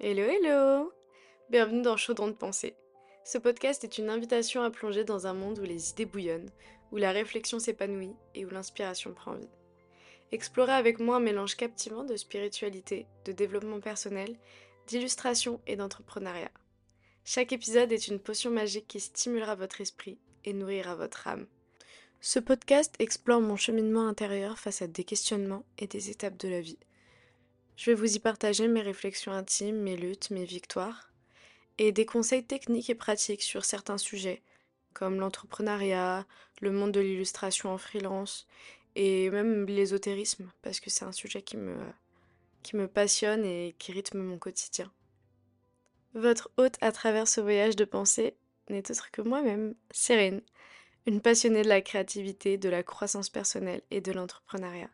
Hello, hello Bienvenue dans Chaudron de pensée. Ce podcast est une invitation à plonger dans un monde où les idées bouillonnent, où la réflexion s'épanouit et où l'inspiration prend vie. Explorez avec moi un mélange captivant de spiritualité, de développement personnel, d'illustration et d'entrepreneuriat. Chaque épisode est une potion magique qui stimulera votre esprit et nourrira votre âme. Ce podcast explore mon cheminement intérieur face à des questionnements et des étapes de la vie. Je vais vous y partager mes réflexions intimes, mes luttes, mes victoires, et des conseils techniques et pratiques sur certains sujets, comme l'entrepreneuriat, le monde de l'illustration en freelance, et même l'ésotérisme, parce que c'est un sujet qui me, qui me passionne et qui rythme mon quotidien. Votre hôte à travers ce voyage de pensée n'est autre que moi-même, Cérine, une passionnée de la créativité, de la croissance personnelle et de l'entrepreneuriat.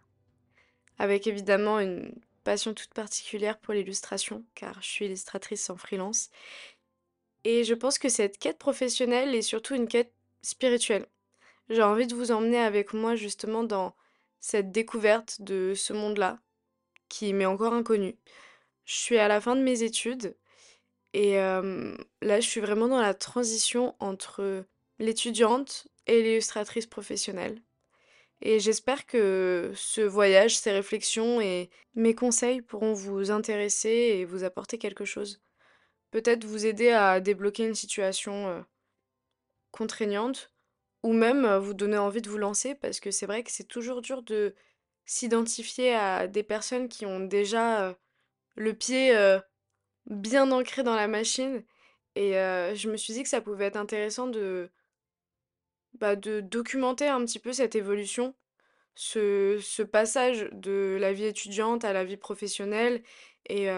Avec évidemment une passion toute particulière pour l'illustration, car je suis illustratrice en freelance. Et je pense que cette quête professionnelle est surtout une quête spirituelle. J'ai envie de vous emmener avec moi justement dans cette découverte de ce monde-là, qui m'est encore inconnu. Je suis à la fin de mes études, et euh, là je suis vraiment dans la transition entre l'étudiante et l'illustratrice professionnelle. Et j'espère que ce voyage, ces réflexions et mes conseils pourront vous intéresser et vous apporter quelque chose. Peut-être vous aider à débloquer une situation euh, contraignante ou même euh, vous donner envie de vous lancer parce que c'est vrai que c'est toujours dur de s'identifier à des personnes qui ont déjà euh, le pied bien ancré dans la machine. Et je me suis dit que ça pouvait être intéressant de bah, de documenter un petit peu cette évolution, ce, passage de la vie étudiante à la vie professionnelle et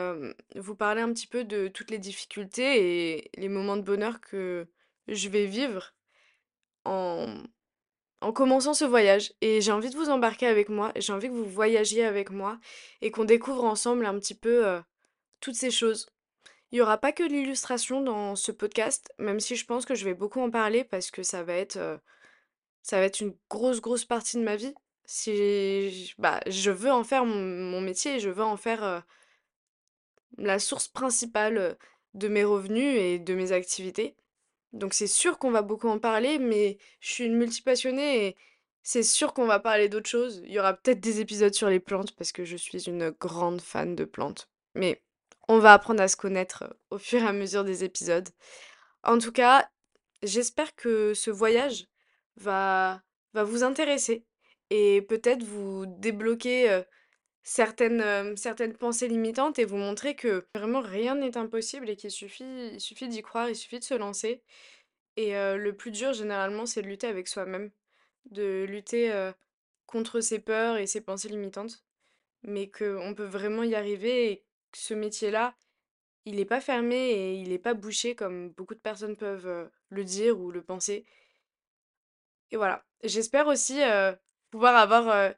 vous parler un petit peu de toutes les difficultés et les moments de bonheur que je vais vivre en, en commençant ce voyage. Et j'ai envie de vous embarquer avec moi, j'ai envie que vous voyagiez avec moi et qu'on découvre ensemble un petit peu toutes ces choses. Il n'y aura pas que l'illustration dans ce podcast, même si je pense que je vais beaucoup en parler parce que ça va être, ça va être une grosse, grosse partie de ma vie. Si bah, je veux en faire mon, métier, je veux en faire la source principale de mes revenus et de mes activités. Donc c'est sûr qu'on va beaucoup en parler, mais je suis une multipassionnée et c'est sûr qu'on va parler d'autres choses. Il y aura peut-être des épisodes sur les plantes parce que je suis une grande fan de plantes. Mais on va apprendre à se connaître euh, au fur et à mesure des épisodes. En tout cas, j'espère que ce voyage va, va vous intéresser et peut-être vous débloquer euh, certaines, euh, certaines pensées limitantes et vous montrer que vraiment rien n'est impossible et qu'il suffit, il suffit d'y croire, il suffit de se lancer. Et le plus dur, généralement, c'est de lutter avec soi-même, de lutter contre ses peurs et ses pensées limitantes, mais qu'on peut vraiment y arriver ce métier-là, il n'est pas fermé et il n'est pas bouché comme beaucoup de personnes peuvent le dire ou le penser. Et voilà. J'espère aussi pouvoir avoir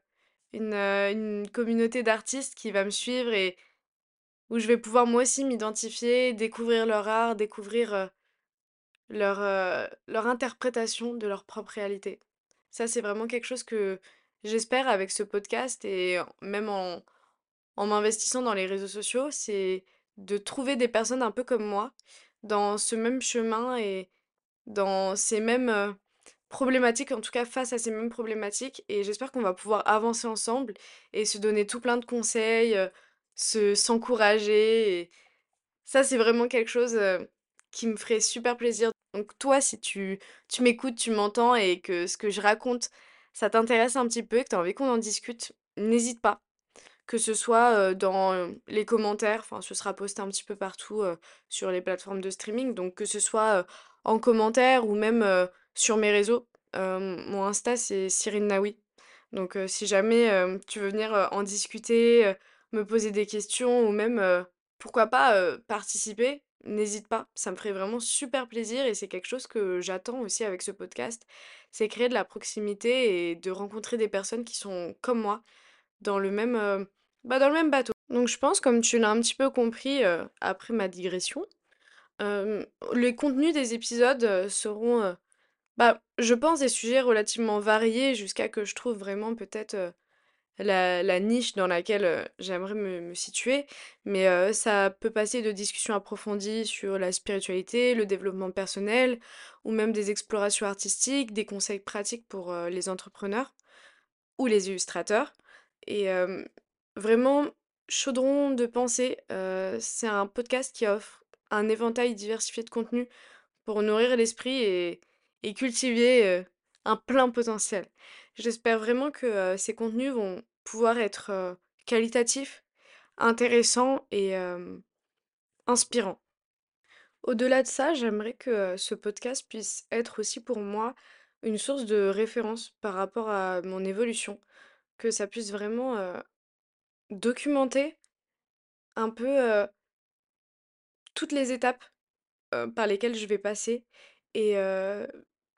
une, communauté d'artistes qui va me suivre et où je vais pouvoir moi aussi m'identifier, découvrir leur art, découvrir leur, leur interprétation de leur propre réalité. Ça, c'est vraiment quelque chose que j'espère avec ce podcast et même en, en m'investissant dans les réseaux sociaux, c'est de trouver des personnes un peu comme moi, dans ce même chemin et dans ces mêmes problématiques, en tout cas face à ces mêmes problématiques. Et j'espère qu'on va pouvoir avancer ensemble et se donner tout plein de conseils, se s'encourager. Ça, c'est vraiment quelque chose qui me ferait super plaisir. Donc toi, si tu, tu m'écoutes, tu m'entends et que ce que je raconte, ça t'intéresse un petit peu et que tu as envie qu'on en discute, n'hésite pas que ce soit dans les commentaires, enfin ce sera posté un petit peu partout sur les plateformes de streaming, donc que ce soit en commentaire ou même sur mes réseaux. mon Insta c'est Cyrine Naoui. Donc si jamais tu veux venir en discuter, me poser des questions ou même pourquoi pas participer, n'hésite pas. Ça me ferait vraiment super plaisir et c'est quelque chose que j'attends aussi avec ce podcast. C'est créer de la proximité et de rencontrer des personnes qui sont comme moi dans le même bah, dans le même bateau. Donc je pense, comme tu l'as un petit peu compris euh, après ma digression, euh, les contenus des épisodes euh, seront, bah, je pense, des sujets relativement variés jusqu'à que je trouve vraiment peut-être la, niche dans laquelle j'aimerais me, situer, mais ça peut passer de discussions approfondies sur la spiritualité, le développement personnel, ou même des explorations artistiques, des conseils pratiques pour les entrepreneurs ou les illustrateurs. Et vraiment, Chaudron de pensée, c'est un podcast qui offre un éventail diversifié de contenus pour nourrir l'esprit et, et cultiver un plein potentiel. J'espère vraiment que ces contenus vont pouvoir être qualitatifs, intéressants et inspirants. Au-delà de ça, j'aimerais que ce podcast puisse être aussi pour moi une source de référence par rapport à mon évolution, que ça puisse vraiment documenter un peu toutes les étapes par lesquelles je vais passer et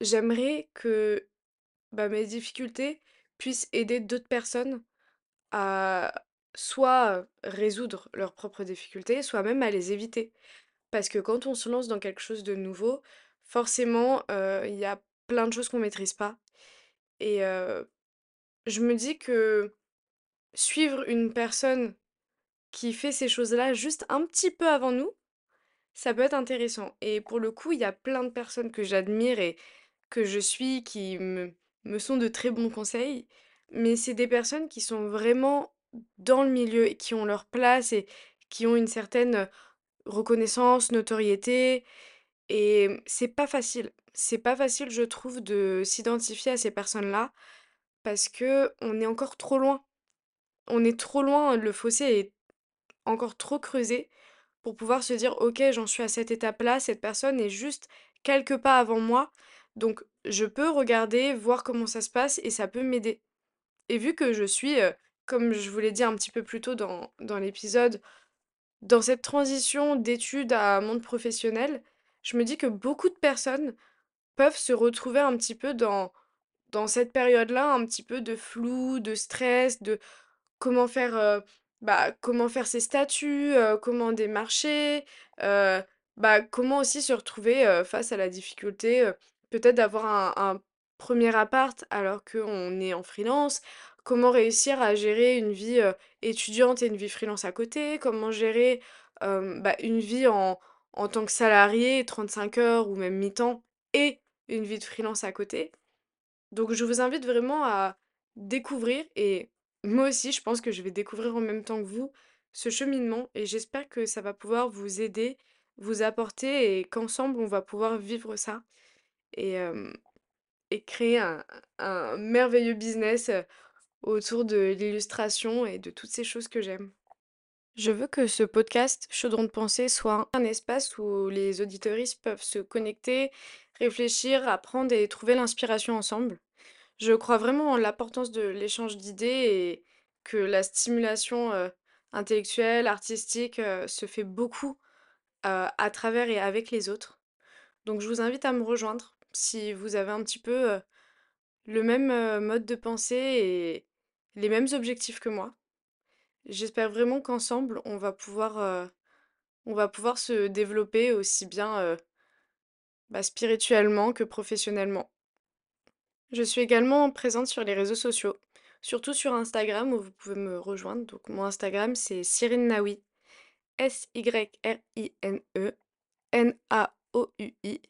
j'aimerais que bah, mes difficultés puissent aider d'autres personnes à soit résoudre leurs propres difficultés, soit même à les éviter. Parce que quand on se lance dans quelque chose de nouveau, forcément, il y a plein de choses qu'on maîtrise pas. Et je me dis que suivre une personne qui fait ces choses-là juste un petit peu avant nous, ça peut être intéressant. Et pour le coup, il y a plein de personnes que j'admire et que je suis qui me, me sont de très bons conseils, mais c'est des personnes qui sont vraiment dans le milieu et qui ont leur place et qui ont une certaine reconnaissance, notoriété. Et c'est pas facile. C'est pas facile, je trouve, de s'identifier à ces personnes-là parce que on est encore trop loin. On est trop loin, le fossé est encore trop creusé pour pouvoir se dire ok j'en suis à cette étape-là, cette personne est juste quelques pas avant moi, donc je peux regarder, voir comment ça se passe et ça peut m'aider. Et vu que je suis, comme je vous l'ai dit un petit peu plus tôt dans, l'épisode, dans cette transition d'études à monde professionnel, je me dis que beaucoup de personnes peuvent se retrouver un petit peu dans, dans cette période-là, un petit peu de flou, de stress, de comment faire bah, comment faire ses statuts, comment démarcher, bah, comment aussi se retrouver face à la difficulté, peut-être d'avoir un, un premier appart alors qu'on est en freelance, comment réussir à gérer une vie étudiante et une vie freelance à côté, comment gérer bah, une vie en, en tant que salarié, 35 heures ou même mi-temps, et une vie de freelance à côté? Donc je vous invite vraiment à découvrir et moi aussi, je pense que je vais découvrir en même temps que vous ce cheminement et j'espère que ça va pouvoir vous aider, vous apporter et qu'ensemble on va pouvoir vivre ça et, créer un, un merveilleux business autour de l'illustration et de toutes ces choses que j'aime. Je veux que ce podcast Chaudron de pensée soit un espace où les auditoristes peuvent se connecter, réfléchir, apprendre et trouver l'inspiration ensemble. Je crois vraiment en l'importance de l'échange d'idées et que la stimulation euh, intellectuelle, artistique euh, se fait beaucoup euh, à travers et avec les autres. Donc je vous invite à me rejoindre si vous avez un petit peu le même mode de pensée et les mêmes objectifs que moi. J'espère vraiment qu'ensemble on va pouvoir on va pouvoir se développer aussi bien bah, spirituellement que professionnellement. Je suis également présente sur les réseaux sociaux, surtout sur Instagram où vous pouvez me rejoindre. Donc mon Instagram c'est Cyrine Naoui, S-Y-R-I-N-E N-A-O-U-I,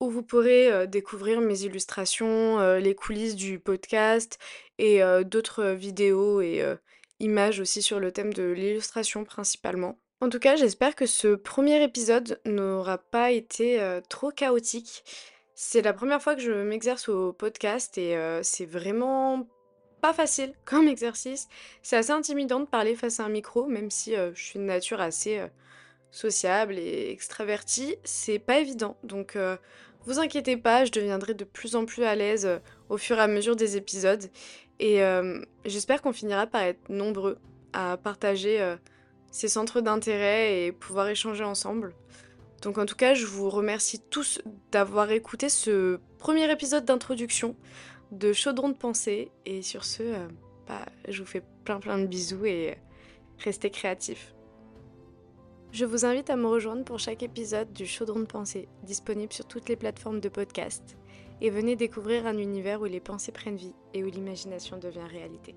où vous pourrez découvrir mes illustrations, les coulisses du podcast et d'autres vidéos et images aussi sur le thème de l'illustration principalement. En tout cas, j'espère que ce premier épisode n'aura pas été trop chaotique c'est la première fois que je m'exerce au podcast et c'est vraiment pas facile comme exercice. C'est assez intimidant de parler face à un micro, même si je suis de nature assez sociable et extravertie. C'est pas évident, donc vous inquiétez pas, je deviendrai de plus en plus à l'aise au fur et à mesure des épisodes. Et j'espère qu'on finira par être nombreux à partager ces centres d'intérêt et pouvoir échanger ensemble. Donc en tout cas, je vous remercie tous d'avoir écouté ce premier épisode d'introduction de Chaudron de pensée. Et sur ce, euh, bah, je vous fais plein plein de bisous et restez créatifs. Je vous invite à me rejoindre pour chaque épisode du Chaudron de pensée, disponible sur toutes les plateformes de podcast. Et venez découvrir un univers où les pensées prennent vie et où l'imagination devient réalité.